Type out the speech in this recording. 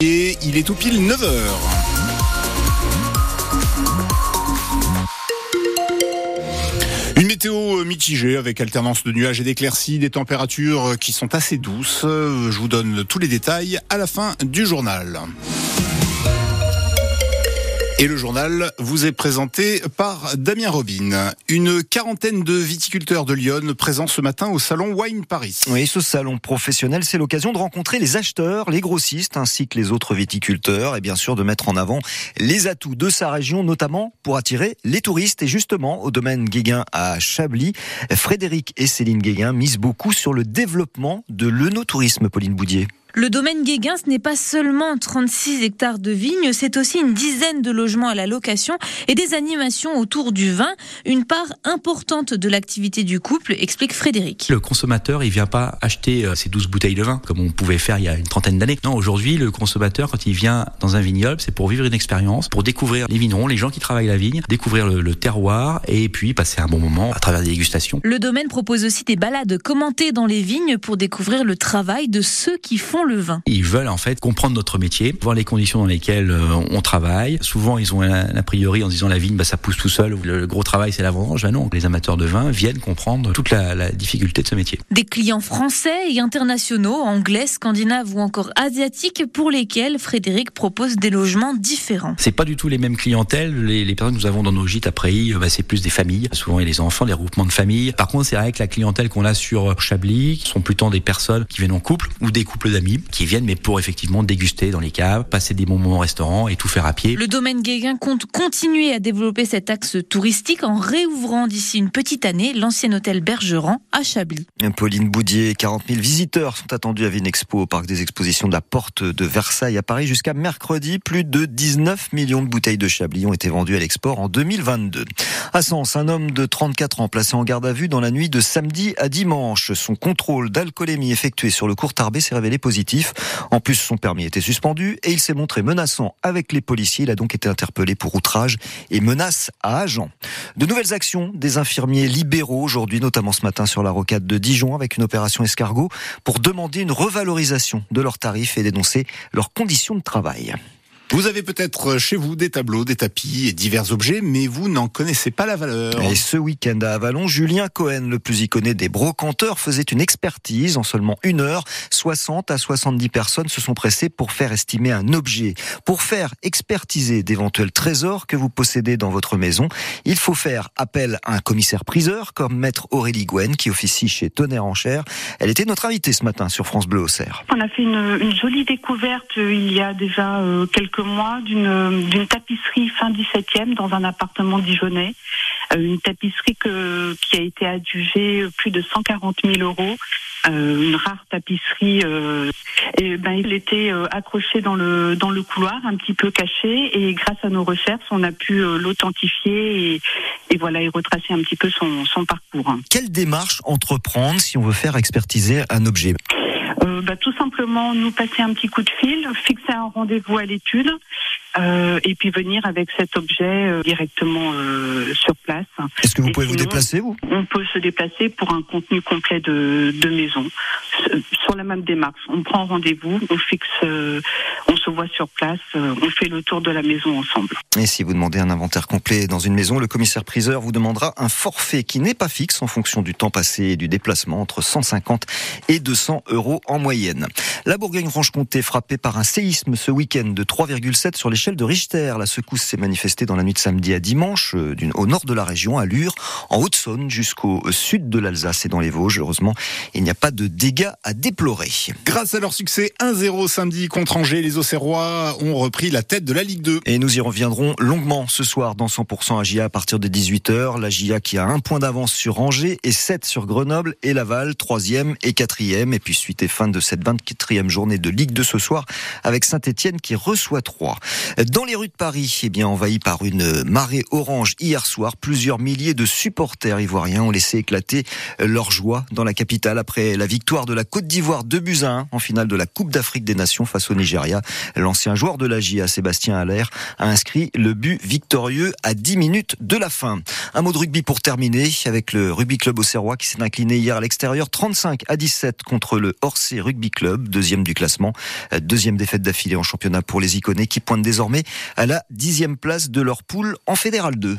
Et il est tout pile 9h. Une météo mitigée avec alternance de nuages et d'éclaircies, des températures qui sont assez douces. Je vous donne tous les détails à la fin du journal. Et le journal vous est présenté par Damien Robin. Une quarantaine de viticulteurs de Lyon présents ce matin au salon Wine Paris. Oui, ce salon professionnel, c'est l'occasion de rencontrer les acheteurs, les grossistes ainsi que les autres viticulteurs et bien sûr de mettre en avant les atouts de sa région, notamment pour attirer les touristes. Et justement, au domaine Guéguin à Chablis, Frédéric et Céline Guéguin misent beaucoup sur le développement de l'œnotourisme, Pauline Boudier. Le domaine Guéguin, ce n'est pas seulement 36 hectares de vignes, c'est aussi une dizaine de logements à la location et des animations autour du vin, une part importante de l'activité du couple, explique Frédéric. Le consommateur, il vient pas acheter euh, ses 12 bouteilles de vin comme on pouvait faire il y a une trentaine d'années. Non, aujourd'hui, le consommateur, quand il vient dans un vignoble, c'est pour vivre une expérience, pour découvrir les vignerons, les gens qui travaillent la vigne, découvrir le, le terroir et puis passer un bon moment à travers des dégustations. Le domaine propose aussi des balades commentées dans les vignes pour découvrir le travail de ceux qui font le vin. Ils veulent en fait comprendre notre métier, voir les conditions dans lesquelles euh, on travaille. Souvent, ils ont un a priori en disant la vigne, bah, ça pousse tout seul. Le gros travail, c'est la vendange. Bah non, les amateurs de vin viennent comprendre toute la, la, difficulté de ce métier. Des clients français et internationaux, anglais, scandinaves ou encore asiatiques, pour lesquels Frédéric propose des logements différents. C'est pas du tout les mêmes clientèles. Les, les personnes que nous avons dans nos gîtes après, bah, c'est plus des familles. Souvent, il y a les enfants, les regroupements de familles. Par contre, c'est vrai que la clientèle qu'on a sur Chablis sont plutôt des personnes qui viennent en couple ou des couples d'amis qui viennent, mais pour effectivement déguster dans les caves, passer des bons moments au restaurant et tout faire à pied. Le domaine Guéguin compte continuer à développer cet axe touristique en réouvrant d'ici une petite année l'ancien hôtel Bergeron à Chablis. Pauline Boudier, 40 000 visiteurs sont attendus à Vinexpo au parc des expositions de la Porte de Versailles à Paris jusqu'à mercredi. Plus de 19 millions de bouteilles de Chablis ont été vendues à l'export en 2022. À Sens, un homme de 34 ans placé en garde à vue dans la nuit de samedi à dimanche. Son contrôle d'alcoolémie effectué sur le court Tarbé s'est révélé positif. En plus, son permis était suspendu et il s'est montré menaçant avec les policiers. Il a donc été interpellé pour outrage et menace à agent. De nouvelles actions des infirmiers libéraux aujourd'hui, notamment ce matin sur la rocade de Dijon avec une opération escargot pour demander une revalorisation de leurs tarifs et dénoncer leurs conditions de travail. Vous avez peut-être chez vous des tableaux, des tapis et divers objets, mais vous n'en connaissez pas la valeur. Et ce week-end à Avalon, Julien Cohen, le plus iconé des brocanteurs, faisait une expertise en seulement une heure. 60 à 70 personnes se sont pressées pour faire estimer un objet. Pour faire expertiser d'éventuels trésors que vous possédez dans votre maison, il faut faire appel à un commissaire-priseur comme maître Aurélie Gwen qui officie chez Tonnerre en Cher. Elle était notre invitée ce matin sur France Bleu Auxerre. On a fait une, une jolie découverte il y a déjà euh, quelques mois d'une tapisserie fin 17e dans un appartement dijonnais. Euh, une tapisserie que, qui a été adjugée plus de 140 000 euros. Euh, une rare tapisserie. Euh, et ben, il était euh, accroché dans le dans le couloir, un petit peu caché. Et grâce à nos recherches, on a pu euh, l'authentifier et, et, voilà, et retracer un petit peu son, son parcours. Quelle démarche entreprendre si on veut faire expertiser un objet? Euh, bah, tout simplement nous passer un petit coup de fil, fixer un rendez-vous à l'étude euh, et puis venir avec cet objet euh, directement euh, sur place. Est-ce que vous Et pouvez vous déplacer, vous? On peut se déplacer pour un contenu complet de, de maison sur la même démarche. On prend rendez-vous, on fixe, euh, on se voit sur place, euh, on fait le tour de la maison ensemble. Et si vous demandez un inventaire complet dans une maison, le commissaire-priseur vous demandera un forfait qui n'est pas fixe en fonction du temps passé et du déplacement, entre 150 et 200 euros en moyenne. La Bourgogne-Franche-Comté frappée par un séisme ce week-end de 3,7 sur l'échelle de Richter. La secousse s'est manifestée dans la nuit de samedi à dimanche, euh, au nord de la région, à Lure, en Haute-Saône, jusqu'au sud de l'Alsace et dans les Vosges. Heureusement, il n'y a pas de dégâts à déplorer. Grâce à leur succès 1-0 samedi contre Angers, les Auxerrois ont repris la tête de la Ligue 2. Et nous y reviendrons longuement ce soir dans 100% AGA à partir de 18h. La GIA qui a un point d'avance sur Angers et 7 sur Grenoble et Laval, troisième et quatrième. Et puis suite et fin de cette 24e journée de Ligue 2 ce soir avec Saint-Etienne qui reçoit 3. Dans les rues de Paris, eh bien, envahies par une marée orange hier soir, plusieurs milliers de supporters ivoiriens ont laissé éclater leur joie dans la capitale après la victoire de la Côte d'Ivoire 2 buts à 1 en finale de la Coupe d'Afrique des Nations face au Nigeria. L'ancien joueur de la GIA, Sébastien Allaire, a inscrit le but victorieux à 10 minutes de la fin. Un mot de rugby pour terminer avec le Rugby Club Auxerrois qui s'est incliné hier à l'extérieur 35 à 17 contre le Orsay Rugby Club, deuxième du classement. Deuxième défaite d'affilée en championnat pour les Iconés qui pointent désormais à la dixième place de leur poule en Fédéral 2.